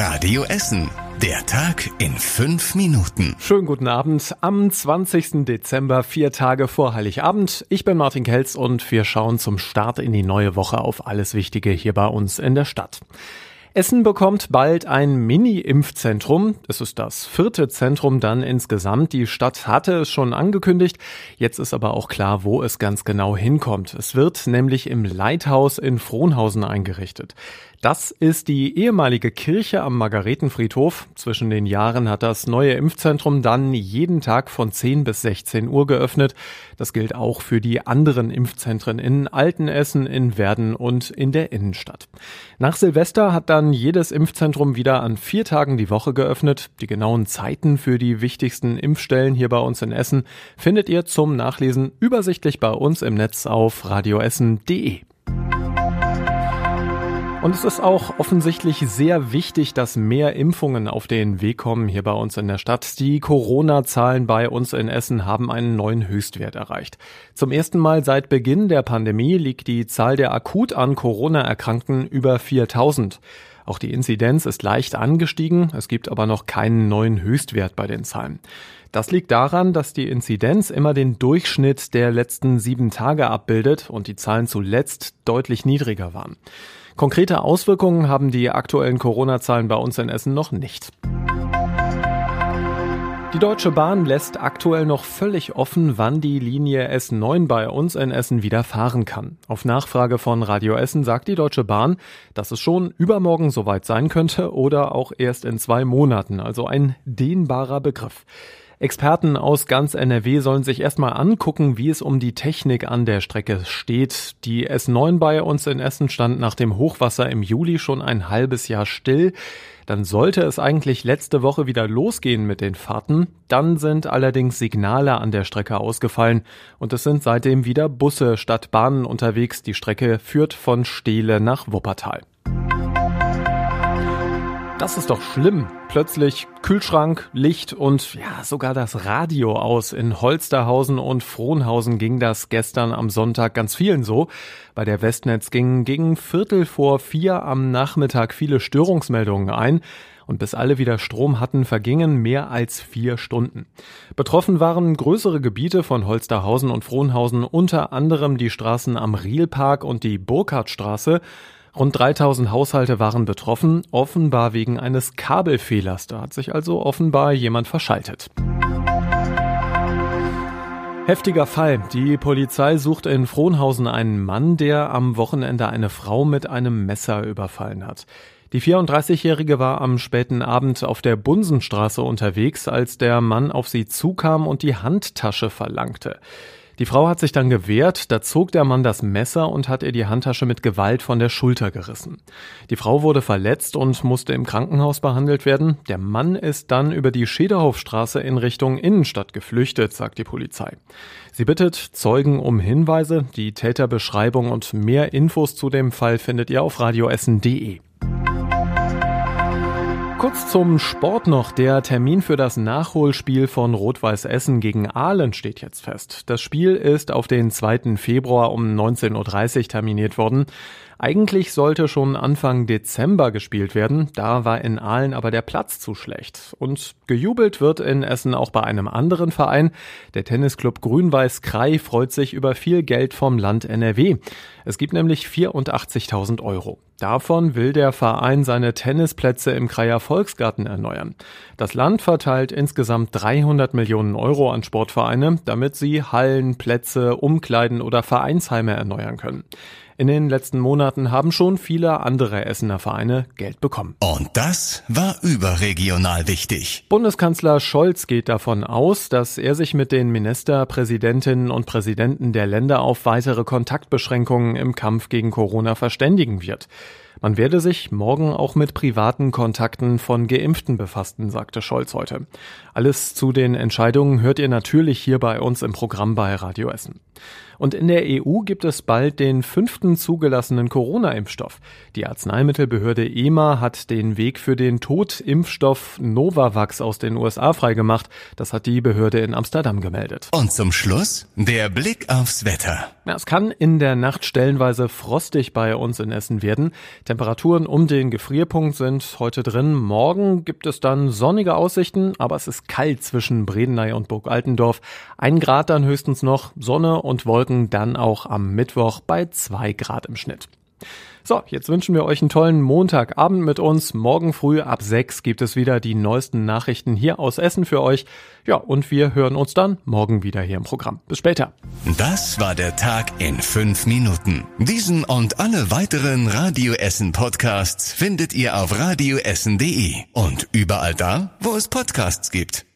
Radio Essen. Der Tag in fünf Minuten. Schönen guten Abend am 20. Dezember, vier Tage vor Heiligabend. Ich bin Martin Kelz und wir schauen zum Start in die neue Woche auf alles Wichtige hier bei uns in der Stadt. Essen bekommt bald ein Mini-Impfzentrum. Es ist das vierte Zentrum dann insgesamt. Die Stadt hatte es schon angekündigt. Jetzt ist aber auch klar, wo es ganz genau hinkommt. Es wird nämlich im Leithaus in Frohnhausen eingerichtet. Das ist die ehemalige Kirche am Margaretenfriedhof. Zwischen den Jahren hat das neue Impfzentrum dann jeden Tag von 10 bis 16 Uhr geöffnet. Das gilt auch für die anderen Impfzentren in Altenessen, in Werden und in der Innenstadt. Nach Silvester hat dann jedes Impfzentrum wieder an vier Tagen die Woche geöffnet. Die genauen Zeiten für die wichtigsten Impfstellen hier bei uns in Essen findet ihr zum Nachlesen übersichtlich bei uns im Netz auf radioessen.de. Und es ist auch offensichtlich sehr wichtig, dass mehr Impfungen auf den Weg kommen hier bei uns in der Stadt. Die Corona-Zahlen bei uns in Essen haben einen neuen Höchstwert erreicht. Zum ersten Mal seit Beginn der Pandemie liegt die Zahl der akut an Corona Erkrankten über 4000. Auch die Inzidenz ist leicht angestiegen, es gibt aber noch keinen neuen Höchstwert bei den Zahlen. Das liegt daran, dass die Inzidenz immer den Durchschnitt der letzten sieben Tage abbildet und die Zahlen zuletzt deutlich niedriger waren. Konkrete Auswirkungen haben die aktuellen Corona-Zahlen bei uns in Essen noch nicht. Die Deutsche Bahn lässt aktuell noch völlig offen, wann die Linie S9 bei uns in Essen wieder fahren kann. Auf Nachfrage von Radio Essen sagt die Deutsche Bahn, dass es schon übermorgen soweit sein könnte oder auch erst in zwei Monaten, also ein dehnbarer Begriff. Experten aus ganz NRW sollen sich erstmal angucken, wie es um die Technik an der Strecke steht. Die S9 bei uns in Essen stand nach dem Hochwasser im Juli schon ein halbes Jahr still. Dann sollte es eigentlich letzte Woche wieder losgehen mit den Fahrten. Dann sind allerdings Signale an der Strecke ausgefallen und es sind seitdem wieder Busse statt Bahnen unterwegs. Die Strecke führt von Steele nach Wuppertal. Das ist doch schlimm. Plötzlich Kühlschrank, Licht und ja, sogar das Radio aus. In Holsterhausen und Frohnhausen ging das gestern am Sonntag ganz vielen so. Bei der Westnetz gingen gegen Viertel vor vier am Nachmittag viele Störungsmeldungen ein. Und bis alle wieder Strom hatten, vergingen mehr als vier Stunden. Betroffen waren größere Gebiete von Holsterhausen und Frohnhausen, unter anderem die Straßen am Rielpark und die Burkhardtstraße. Rund 3000 Haushalte waren betroffen, offenbar wegen eines Kabelfehlers. Da hat sich also offenbar jemand verschaltet. Heftiger Fall. Die Polizei sucht in Frohnhausen einen Mann, der am Wochenende eine Frau mit einem Messer überfallen hat. Die 34-Jährige war am späten Abend auf der Bunsenstraße unterwegs, als der Mann auf sie zukam und die Handtasche verlangte. Die Frau hat sich dann gewehrt, da zog der Mann das Messer und hat ihr die Handtasche mit Gewalt von der Schulter gerissen. Die Frau wurde verletzt und musste im Krankenhaus behandelt werden. Der Mann ist dann über die Schederhofstraße in Richtung Innenstadt geflüchtet, sagt die Polizei. Sie bittet Zeugen um Hinweise, die Täterbeschreibung und mehr Infos zu dem Fall findet ihr auf radioessen.de. Kurz zum Sport noch. Der Termin für das Nachholspiel von Rot-Weiß Essen gegen Aalen steht jetzt fest. Das Spiel ist auf den 2. Februar um 19.30 Uhr terminiert worden. Eigentlich sollte schon Anfang Dezember gespielt werden, da war in Aalen aber der Platz zu schlecht. Und gejubelt wird in Essen auch bei einem anderen Verein. Der Tennisclub Grün-Weiß Krei freut sich über viel Geld vom Land NRW. Es gibt nämlich 84.000 Euro. Davon will der Verein seine Tennisplätze im Kreier Volksgarten erneuern. Das Land verteilt insgesamt 300 Millionen Euro an Sportvereine, damit sie Hallen, Plätze, Umkleiden oder Vereinsheime erneuern können. In den letzten Monaten haben schon viele andere Essener Vereine Geld bekommen. Und das war überregional wichtig. Bundeskanzler Scholz geht davon aus, dass er sich mit den Ministerpräsidentinnen und Präsidenten der Länder auf weitere Kontaktbeschränkungen im Kampf gegen Corona verständigen wird. Man werde sich morgen auch mit privaten Kontakten von Geimpften befassen, sagte Scholz heute. Alles zu den Entscheidungen hört ihr natürlich hier bei uns im Programm bei Radio Essen. Und in der EU gibt es bald den fünften zugelassenen Corona-Impfstoff. Die Arzneimittelbehörde EMA hat den Weg für den Totimpfstoff Novavax aus den USA freigemacht. Das hat die Behörde in Amsterdam gemeldet. Und zum Schluss der Blick aufs Wetter. Ja, es kann in der Nacht stellenweise frostig bei uns in Essen werden. Temperaturen um den Gefrierpunkt sind heute drin. Morgen gibt es dann sonnige Aussichten, aber es ist kalt zwischen Bredeney und Burg Altendorf. Ein Grad dann höchstens noch, Sonne und Wolken dann auch am Mittwoch bei zwei Grad im Schnitt. So, jetzt wünschen wir euch einen tollen Montagabend mit uns. Morgen früh ab sechs gibt es wieder die neuesten Nachrichten hier aus Essen für euch. Ja, und wir hören uns dann morgen wieder hier im Programm. Bis später. Das war der Tag in fünf Minuten. Diesen und alle weiteren Radio Essen Podcasts findet ihr auf radioessen.de und überall da, wo es Podcasts gibt.